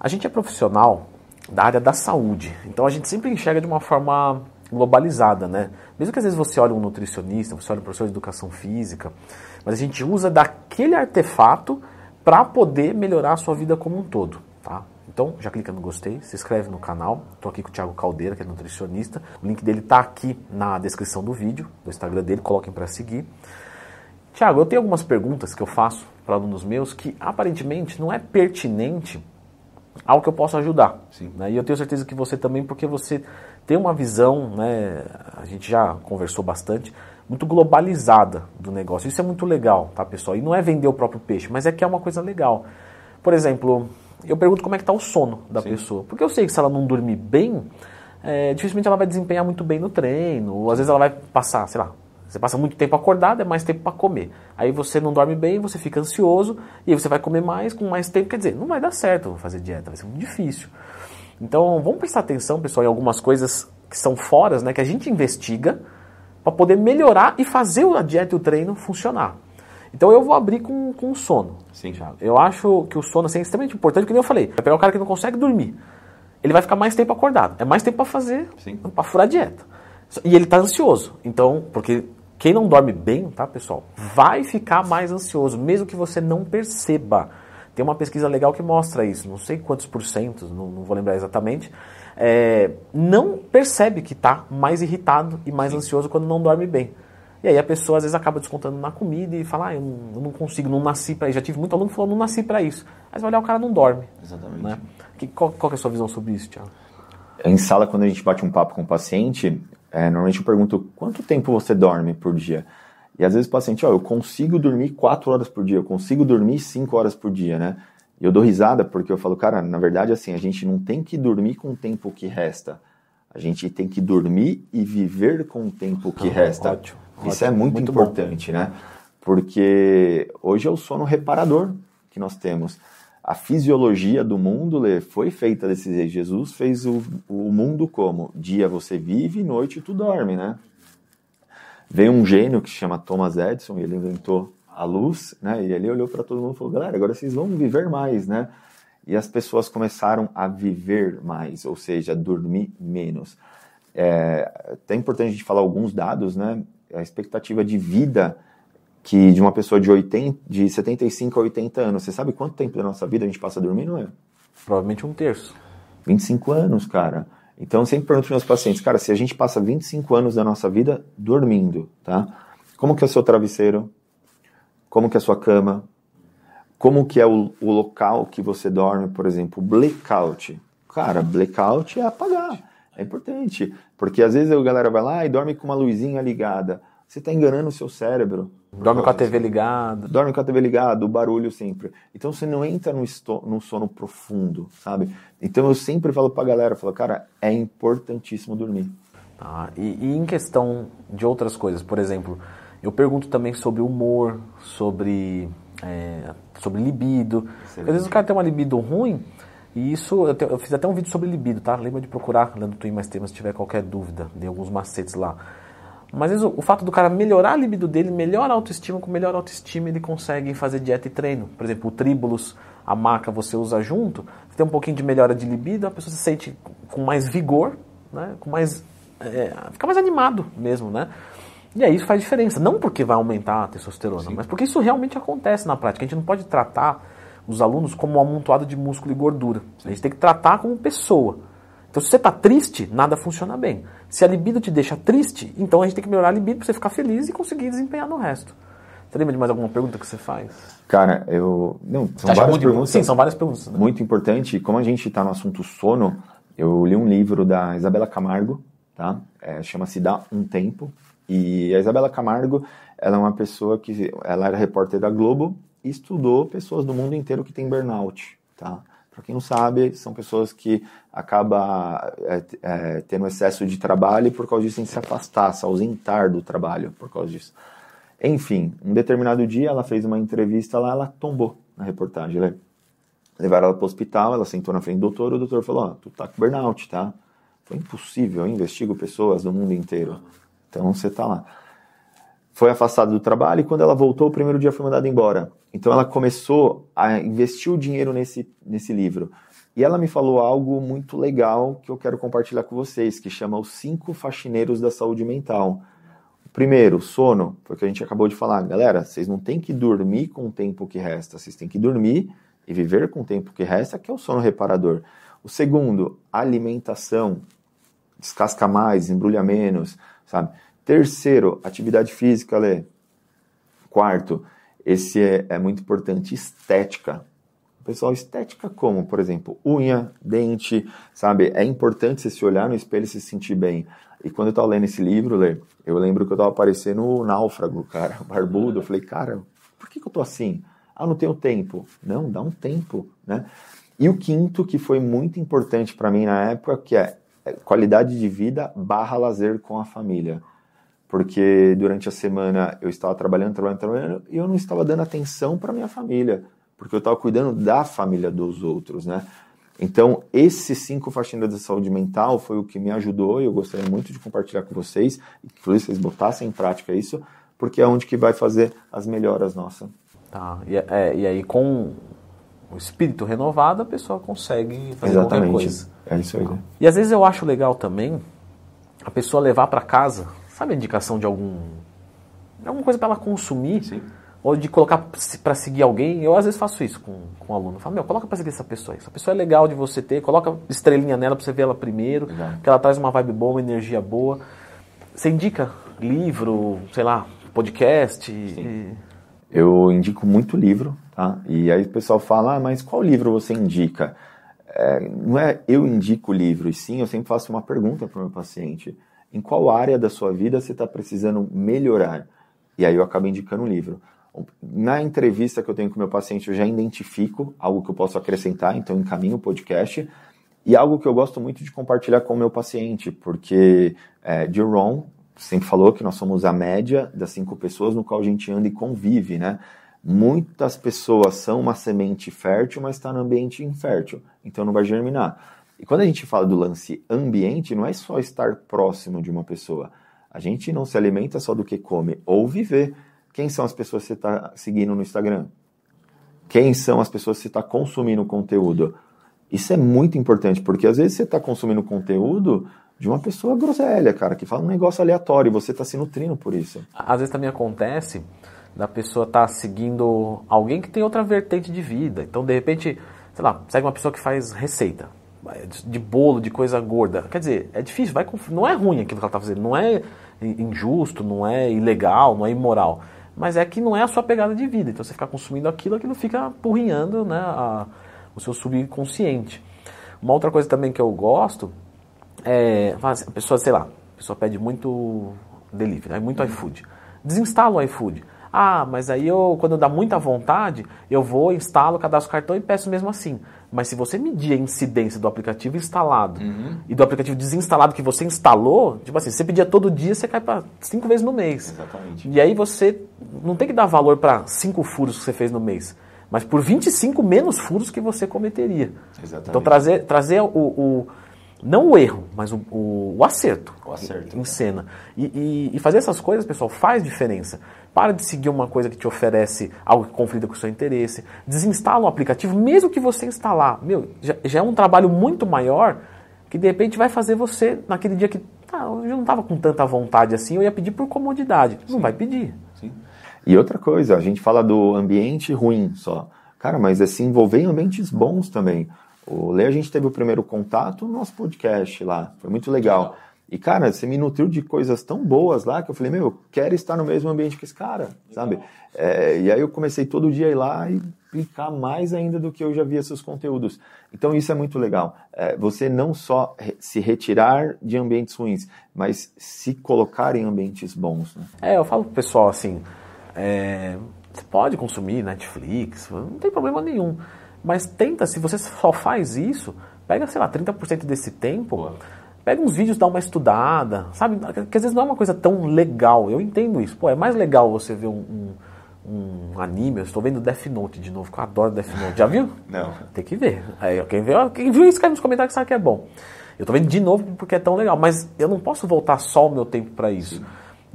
A gente é profissional da área da saúde, então a gente sempre enxerga de uma forma globalizada, né? Mesmo que às vezes você olhe um nutricionista, você olhe um professor de educação física, mas a gente usa daquele artefato para poder melhorar a sua vida como um todo, tá? Então, já clica no gostei, se inscreve no canal. Estou aqui com o Thiago Caldeira, que é nutricionista. O link dele está aqui na descrição do vídeo, do Instagram dele, coloquem para seguir. Tiago, eu tenho algumas perguntas que eu faço para alunos meus que aparentemente não é pertinente ao que eu posso ajudar. Sim. Né? E eu tenho certeza que você também, porque você tem uma visão, né, a gente já conversou bastante, muito globalizada do negócio. Isso é muito legal, tá, pessoal? E não é vender o próprio peixe, mas é que é uma coisa legal. Por exemplo, eu pergunto como é que está o sono da Sim. pessoa. Porque eu sei que se ela não dormir bem, é, dificilmente ela vai desempenhar muito bem no treino. Ou às vezes ela vai passar, sei lá, você passa muito tempo acordado, é mais tempo para comer. Aí você não dorme bem, você fica ansioso, e aí você vai comer mais com mais tempo. Quer dizer, não vai dar certo fazer dieta, vai ser muito difícil. Então vamos prestar atenção, pessoal, em algumas coisas que são foras, né, que a gente investiga para poder melhorar e fazer a dieta e o treino funcionar. Então eu vou abrir com, com o sono. Sim. Thiago. Eu acho que o sono assim, é extremamente importante, como eu falei. Vai pegar um cara que não consegue dormir. Ele vai ficar mais tempo acordado. É mais tempo para fazer, para furar a dieta. E ele está ansioso. Então, porque quem não dorme bem, tá, pessoal, vai ficar mais ansioso, mesmo que você não perceba. Tem uma pesquisa legal que mostra isso, não sei quantos por cento, não, não vou lembrar exatamente, é, não percebe que está mais irritado e mais Sim. ansioso quando não dorme bem. E aí a pessoa às vezes acaba descontando na comida e fala, ah, eu não, eu não consigo, não nasci para isso. Já tive muito aluno que falou, não nasci para isso. Mas vai olhar, o cara não dorme. Exatamente. Né? Que, qual, qual é a sua visão sobre isso, Tiago? Em sala, quando a gente bate um papo com o paciente, é, normalmente eu pergunto quanto tempo você dorme por dia. E às vezes o paciente, ó, eu consigo dormir 4 horas por dia, eu consigo dormir 5 horas por dia, né? E eu dou risada porque eu falo, cara, na verdade, assim, a gente não tem que dormir com o tempo que resta. A gente tem que dormir e viver com o tempo que ah, resta. Ótimo, Isso é ótimo, é muito, muito importante, bom. né? Porque hoje é o sono reparador que nós temos a fisiologia do mundo Lê, foi feita desse jeito. Jesus fez o, o mundo como? Dia você vive, noite tu dorme, né? Veio um gênio que se chama Thomas Edison, ele inventou a luz, né? E ele olhou para todo mundo e falou: galera, agora vocês vão viver mais, né? E as pessoas começaram a viver mais, ou seja, dormir menos. É até importante a gente falar alguns dados, né? A expectativa de vida que de uma pessoa de, 80, de 75 a 80 anos, você sabe quanto tempo da nossa vida a gente passa dormindo, é? Provavelmente um terço. 25 anos, cara. Então eu sempre pergunto para meus pacientes, cara, se a gente passa 25 anos da nossa vida dormindo, tá? Como que é o seu travesseiro? Como que é a sua cama? Como que é o, o local que você dorme, por exemplo, blackout? Cara, blackout é apagar. É importante, porque às vezes a galera vai lá e dorme com uma luzinha ligada. Você está enganando o seu cérebro. Dorme com a TV ligada. Dorme com a TV ligada, o barulho sempre. Então você não entra no, no sono profundo, sabe? Então eu sempre falo pra galera, falo, cara, é importantíssimo dormir. Ah, e, e em questão de outras coisas, por exemplo, eu pergunto também sobre humor, sobre, é, sobre libido. Às vezes o cara tem uma libido ruim, e isso, eu, te, eu, fiz até um vídeo sobre libido, tá? Lembra de procurar, lendo Twin Mais Temas, se tiver qualquer dúvida, dei alguns macetes lá. Mas vezes, o, o, fato do cara melhorar a libido dele, melhora a autoestima, com melhor autoestima ele consegue fazer dieta e treino. Por exemplo, o tríbulos, a maca você usa junto, você tem um pouquinho de melhora de libido, a pessoa se sente com mais vigor, né? com mais, é, fica mais animado mesmo, né? E aí isso faz diferença. Não porque vai aumentar a testosterona, Sim. mas porque isso realmente acontece na prática. A gente não pode tratar os alunos como um amontoado de músculo e gordura. A gente tem que tratar como pessoa. Então, se você está triste, nada funciona bem. Se a libido te deixa triste, então a gente tem que melhorar a libido para você ficar feliz e conseguir desempenhar no resto. Você lembra de mais alguma pergunta que você faz? Cara, eu. Não, são várias perguntas. Sim, são várias perguntas. Né? Muito importante. Como a gente está no assunto sono, eu li um livro da Isabela Camargo, tá? É, Chama-se Dá um Tempo. E a Isabela Camargo, ela é uma pessoa que. Ela era repórter da Globo e estudou pessoas do mundo inteiro que têm burnout, tá? Para quem não sabe, são pessoas que acabam é, é, tendo excesso de trabalho e por causa disso tem que se afastar, se ausentar do trabalho por causa disso. Enfim, um determinado dia ela fez uma entrevista lá, ela tombou na reportagem. Né? Levaram ela para o hospital, ela sentou na frente do doutor, o doutor falou, ó, oh, tu tá com burnout, tá? Foi impossível, eu investigo pessoas do mundo inteiro. Então você tá lá. Foi afastada do trabalho e quando ela voltou, o primeiro dia foi mandada embora. Então ela começou a investir o dinheiro nesse, nesse livro. E ela me falou algo muito legal que eu quero compartilhar com vocês, que chama Os Cinco Faxineiros da Saúde Mental. Primeiro, sono, foi o que a gente acabou de falar. Galera, vocês não têm que dormir com o tempo que resta, vocês têm que dormir e viver com o tempo que resta, que é o sono reparador. O segundo, alimentação. Descasca mais, embrulha menos, sabe? Terceiro, atividade física, Lê. Quarto, esse é, é muito importante, estética. Pessoal, estética como? Por exemplo, unha, dente, sabe? É importante você se olhar no espelho e se sentir bem. E quando eu tava lendo esse livro, Lê, eu lembro que eu tava parecendo o náufrago, cara, barbudo. Eu falei, cara, por que, que eu tô assim? Ah, não tenho tempo. Não, dá um tempo, né? E o quinto, que foi muito importante para mim na época, que é, é qualidade de vida barra lazer com a família. Porque durante a semana eu estava trabalhando, trabalhando, trabalhando, e eu não estava dando atenção para minha família porque eu estava cuidando da família dos outros, né? Então, esses cinco faxineiros da saúde mental foi o que me ajudou e eu gostaria muito de compartilhar com vocês, inclusive vocês botassem em prática isso, porque é onde que vai fazer as melhoras nossas. Tá, e, é, e aí com o espírito renovado a pessoa consegue fazer Exatamente. qualquer coisa. É isso aí. E às vezes eu acho legal também a pessoa levar para casa, sabe a indicação de algum alguma coisa para ela consumir? Sim ou de colocar para seguir alguém. Eu às vezes faço isso com, com um aluno. Eu falo, meu, coloca para seguir essa pessoa aí. Essa pessoa é legal de você ter, coloca estrelinha nela para você ver ela primeiro, Exato. que ela traz uma vibe boa, uma energia boa. Você indica livro, sei lá, podcast? E... Eu indico muito livro, tá? E aí o pessoal fala, ah, mas qual livro você indica? É, não é eu indico o livro, e sim eu sempre faço uma pergunta para o meu paciente. Em qual área da sua vida você está precisando melhorar? E aí eu acabo indicando um livro. Na entrevista que eu tenho com meu paciente, eu já identifico algo que eu posso acrescentar, então encaminho o podcast. E algo que eu gosto muito de compartilhar com o meu paciente, porque é, Jerome sempre falou que nós somos a média das cinco pessoas no qual a gente anda e convive, né? Muitas pessoas são uma semente fértil, mas está no ambiente infértil, então não vai germinar. E quando a gente fala do lance ambiente, não é só estar próximo de uma pessoa. A gente não se alimenta só do que come, ou viver. Quem são as pessoas que você está seguindo no Instagram? Quem são as pessoas que você está consumindo conteúdo? Isso é muito importante, porque às vezes você está consumindo conteúdo de uma pessoa groselha, cara, que fala um negócio aleatório e você está se nutrindo por isso. Às vezes também acontece da pessoa estar tá seguindo alguém que tem outra vertente de vida. Então, de repente, sei lá, segue uma pessoa que faz receita de bolo, de coisa gorda. Quer dizer, é difícil, vai não é ruim aquilo que ela está fazendo, não é injusto, não é ilegal, não é imoral mas é que não é a sua pegada de vida. Então você ficar consumindo aquilo, aquilo fica porrinhando né, a, o seu subconsciente. Uma outra coisa também que eu gosto é, a pessoa, sei lá, a pessoa pede muito delivery, né, muito iFood. Desinstala o iFood. Ah, mas aí eu, quando dá muita vontade, eu vou, instalo, cadastro o cartão e peço mesmo assim. Mas se você medir a incidência do aplicativo instalado uhum. e do aplicativo desinstalado que você instalou, tipo assim, você pedia todo dia, você cai para cinco vezes no mês. Exatamente. E aí você não tem que dar valor para cinco furos que você fez no mês, mas por 25 menos furos que você cometeria. Exatamente. Então trazer, trazer o, o não o erro, mas o, o, o acerto, o acerto em, em cena. E, e, e, fazer essas coisas, pessoal, faz diferença. Para de seguir uma coisa que te oferece algo que conflita com o seu interesse. Desinstala o aplicativo, mesmo que você instalar. Meu, já, já é um trabalho muito maior que de repente vai fazer você, naquele dia que ah, eu não estava com tanta vontade assim, eu ia pedir por comodidade. Sim. Não vai pedir. Sim. E outra coisa, a gente fala do ambiente ruim só. Cara, mas é se envolver em ambientes bons também. O Lê, a gente teve o primeiro contato no nosso podcast lá. Foi muito legal. E, cara, você me nutriu de coisas tão boas lá que eu falei, meu, eu quero estar no mesmo ambiente que esse cara, sabe? É, e aí eu comecei todo dia a ir lá e aplicar mais ainda do que eu já via seus conteúdos. Então isso é muito legal. É, você não só se retirar de ambientes ruins, mas se colocar em ambientes bons. Né? É, eu falo pro pessoal assim, é, você pode consumir Netflix, não tem problema nenhum. Mas tenta, se você só faz isso, pega, sei lá, 30% desse tempo... Pega uns vídeos, dá uma estudada, sabe? Que às vezes não é uma coisa tão legal. Eu entendo isso. Pô, é mais legal você ver um, um, um anime. Eu estou vendo Death Note de novo, que eu adoro Death Note. Já viu? Não. Tem que ver. Aí, quem, viu, quem viu, escreve nos comentários que sabe que é bom. Eu estou vendo de novo porque é tão legal. Mas eu não posso voltar só o meu tempo para isso. Sim.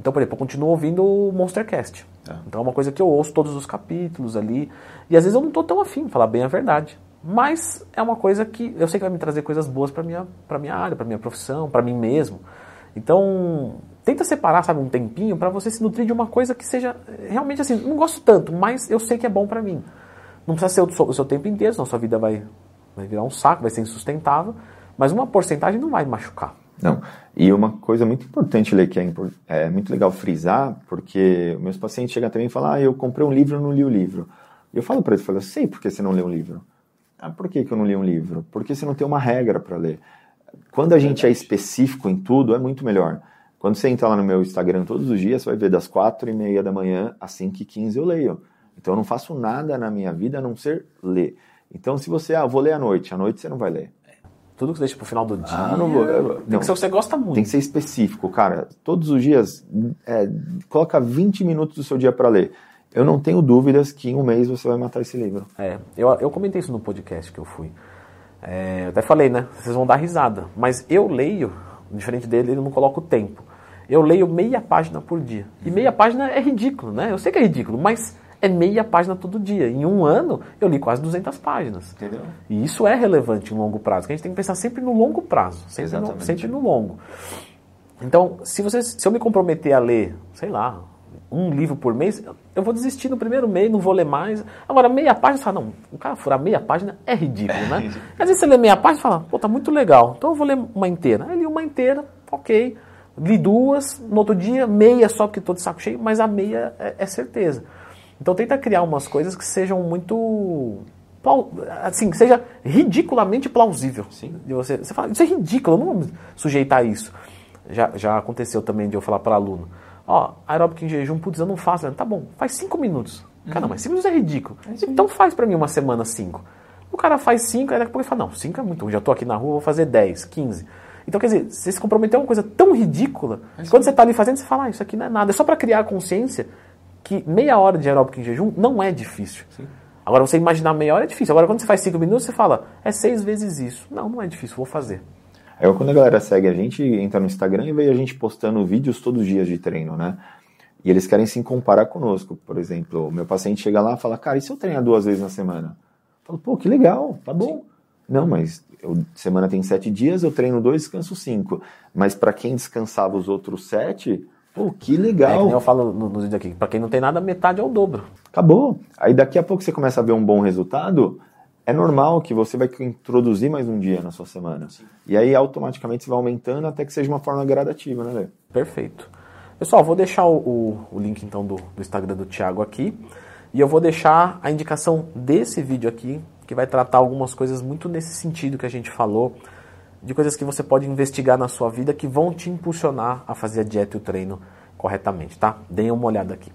Então, por exemplo, eu continuo ouvindo o Monstercast. É. Então é uma coisa que eu ouço todos os capítulos ali. E às vezes eu não estou tão afim, falar bem a verdade. Mas é uma coisa que eu sei que vai me trazer coisas boas para minha para minha área, para minha profissão, para mim mesmo. Então, tenta separar, sabe, um tempinho para você se nutrir de uma coisa que seja realmente assim, não gosto tanto, mas eu sei que é bom para mim. Não precisa ser o seu, o seu tempo inteiro, senão sua vida vai, vai virar um saco, vai ser insustentável, mas uma porcentagem não vai machucar. Não. E uma coisa muito importante, Lê, que é, é, muito legal frisar, porque meus pacientes chegam também e falam, ah, eu comprei um livro e não li o livro. E eu falo para eles, eu, falo, eu sei por que você não lê um livro. Ah, por que, que eu não li um livro? Porque você não tem uma regra para ler. Quando a gente é específico em tudo, é muito melhor. Quando você entra lá no meu Instagram todos os dias, você vai ver das quatro e meia da manhã às 5 e 15 eu leio. Então eu não faço nada na minha vida a não ser ler. Então se você, ah, vou ler à noite, à noite você não vai ler. Tudo que você deixa pro final do dia. Ah, não vou. Tem não. que ser o que você gosta muito. Tem que ser específico, cara. Todos os dias, é, coloca 20 minutos do seu dia para ler. Eu não tenho dúvidas que em um mês você vai matar esse livro. É, eu, eu comentei isso no podcast que eu fui. É, eu até falei, né? Vocês vão dar risada. Mas eu leio, diferente dele, ele não coloca o tempo. Eu leio meia página por dia. E meia página é ridículo, né? Eu sei que é ridículo, mas é meia página todo dia. Em um ano, eu li quase 200 páginas. Entendeu? E isso é relevante em longo prazo, que a gente tem que pensar sempre no longo prazo, sempre, no, sempre no longo. Então, se, você, se eu me comprometer a ler, sei lá, um livro por mês, eu vou desistir no primeiro mês, não vou ler mais. Agora, meia página, você fala, não, o cara furar meia página é ridículo, né? Às vezes você lê meia página e fala, pô, tá muito legal, então eu vou ler uma inteira. Aí li uma inteira, ok. Li duas, no outro dia, meia só porque estou de saco cheio, mas a meia é, é certeza. Então tenta criar umas coisas que sejam muito assim, que seja ridiculamente plausível. Sim. De você, você fala, isso é ridículo, eu não vou sujeitar a isso. Já, já aconteceu também de eu falar para aluno, ó, aeróbico em jejum, putz, eu não faço. Tá bom, faz cinco minutos. Cara, não, mas cinco minutos é ridículo. então faz para mim uma semana cinco. O cara faz cinco, aí daqui a pouco ele fala, não, cinco é muito, já tô aqui na rua, vou fazer dez, quinze. Então, quer dizer, você se comprometeu a uma coisa tão ridícula, que quando você está ali fazendo, você fala, ah, isso aqui não é nada. É só para criar a consciência que meia hora de aeróbico em jejum não é difícil. Sim. Agora, você imaginar meia hora é difícil. Agora, quando você faz cinco minutos, você fala, é seis vezes isso. Não, não é difícil, vou fazer. É quando a galera segue a gente, entra no Instagram e vê a gente postando vídeos todos os dias de treino, né? E eles querem se comparar conosco. Por exemplo, o meu paciente chega lá e fala, cara, e se eu treinar duas vezes na semana? Eu falo, pô, que legal, tá bom. Sim. Não, mas eu, semana tem sete dias, eu treino dois, descanso cinco. Mas para quem descansava os outros sete, Pô, que legal. É, eu falo no, no vídeo aqui, para quem não tem nada, metade é o dobro. Acabou. Aí daqui a pouco você começa a ver um bom resultado, é normal que você vai introduzir mais um dia na sua semana. Sim. E aí automaticamente você vai aumentando até que seja uma forma gradativa, né, Lê? Perfeito. Pessoal, vou deixar o, o, o link então do, do Instagram do Thiago aqui. E eu vou deixar a indicação desse vídeo aqui, que vai tratar algumas coisas muito nesse sentido que a gente falou de coisas que você pode investigar na sua vida que vão te impulsionar a fazer a dieta e o treino corretamente, tá? Deem uma olhada aqui.